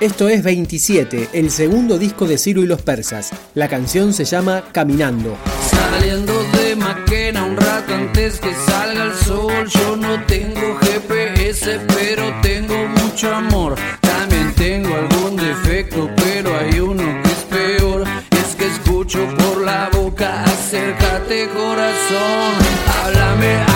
Esto es 27, el segundo disco de Ciro y los Persas. La canción se llama Caminando. Saliendo de Maquena un rato antes que salga el sol, yo no tengo GPS, pero tengo mucho amor. También tengo algún defecto, pero hay uno que es peor. Es que escucho por la boca, acércate corazón, háblame.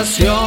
estación.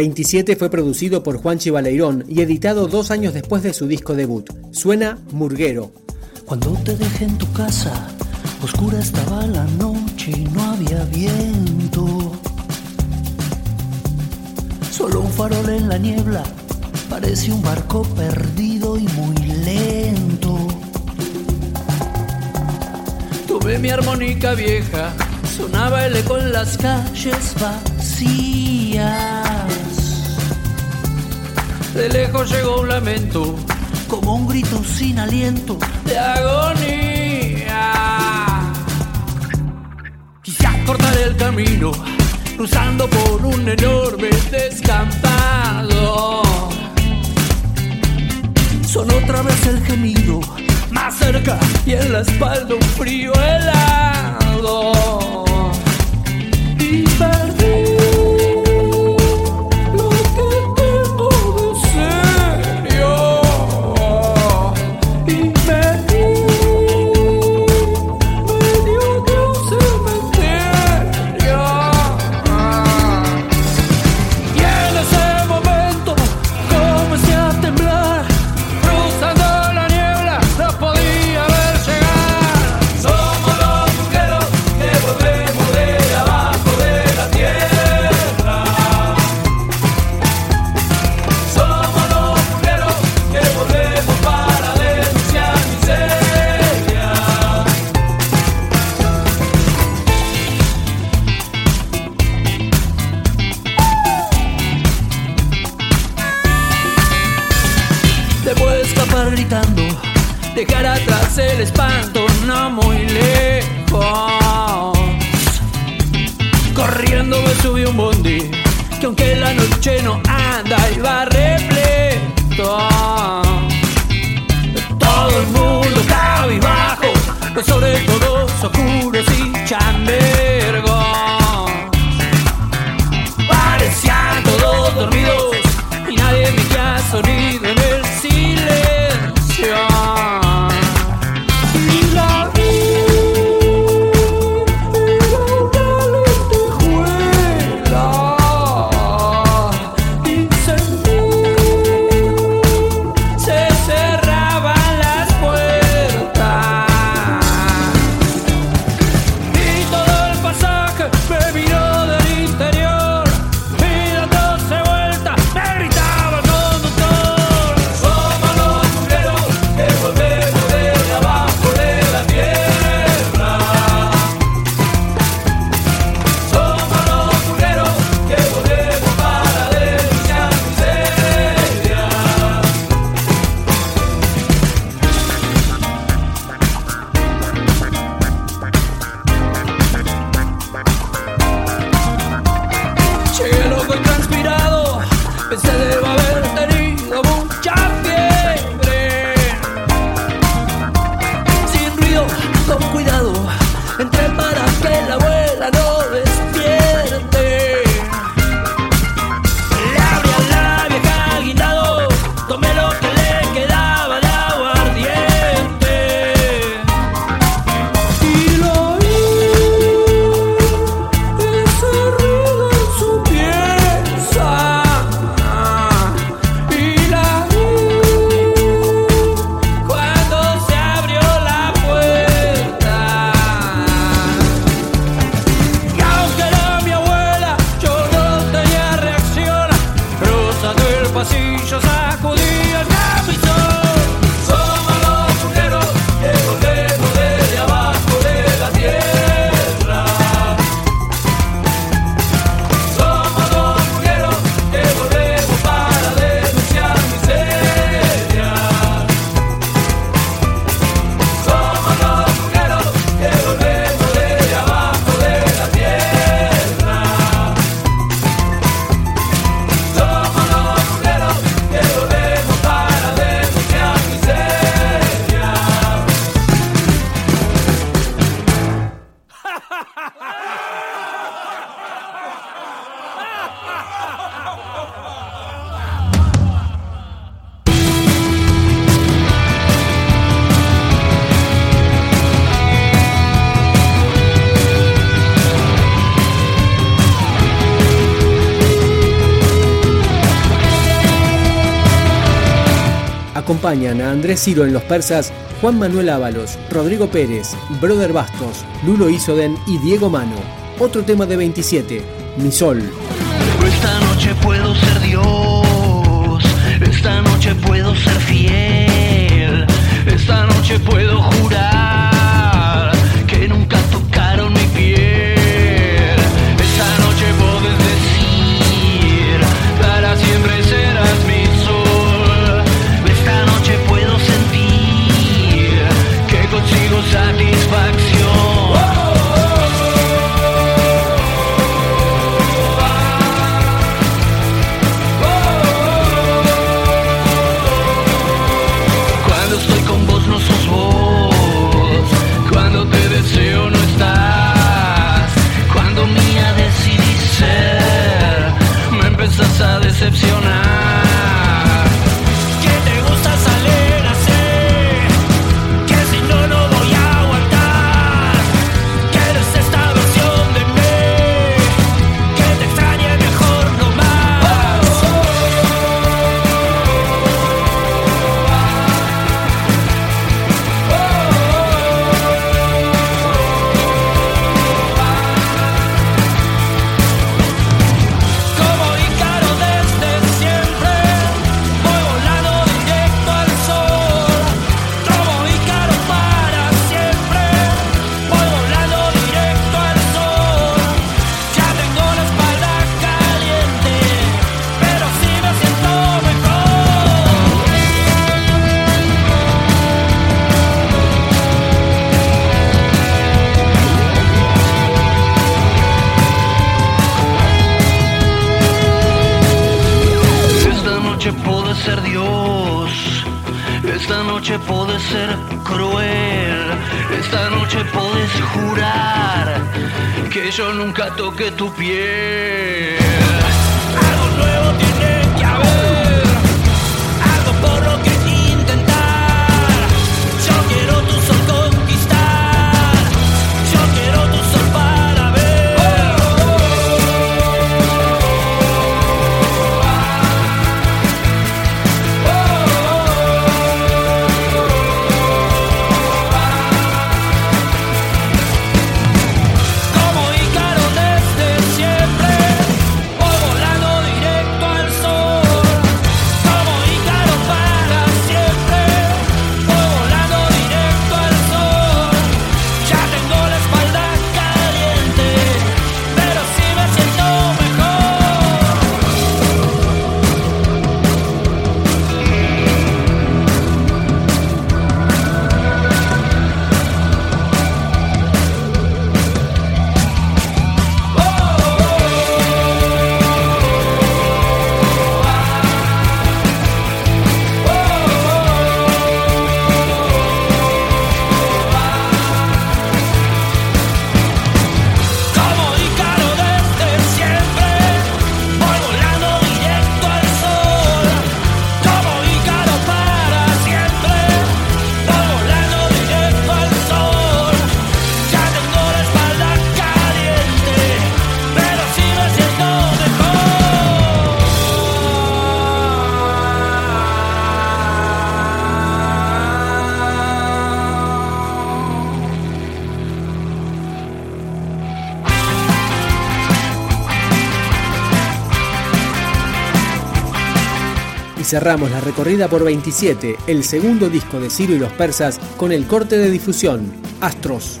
27 fue producido por Juan Chivaleirón y editado dos años después de su disco debut. Suena Murguero. Cuando te dejé en tu casa, oscura estaba la noche y no había viento. Solo un farol en la niebla, parece un barco perdido y muy lento. Tuve mi armónica vieja, sonaba el eco en las calles De lejos llegó un lamento, como un grito sin aliento de agonía. Quise cortar el camino, cruzando por un enorme descampado. Sonó otra vez el gemido, más cerca y en la espalda un frío helado. Y perdí. Gritando. Dejar atrás el espanto no muy lejos. Corriendo me subí un bondi que aunque la noche no anda iba repleto. Todo el mundo cabizbajo, pero sobre todo acompañan a Andrés Ciro en Los Persas, Juan Manuel Ábalos, Rodrigo Pérez, Brother Bastos, Lulo Isoden y Diego Mano. Otro tema de 27, Mi Sol. Esta noche puedo ser Dios, esta noche puedo ser fiel, esta noche puedo jurar. noche podés ser cruel, esta noche puedes jurar que yo nunca toque tu piel. Algo nuevo tiene que haber. cerramos la recorrida por 27, el segundo disco de Ciro y los Persas, con el corte de difusión, Astros.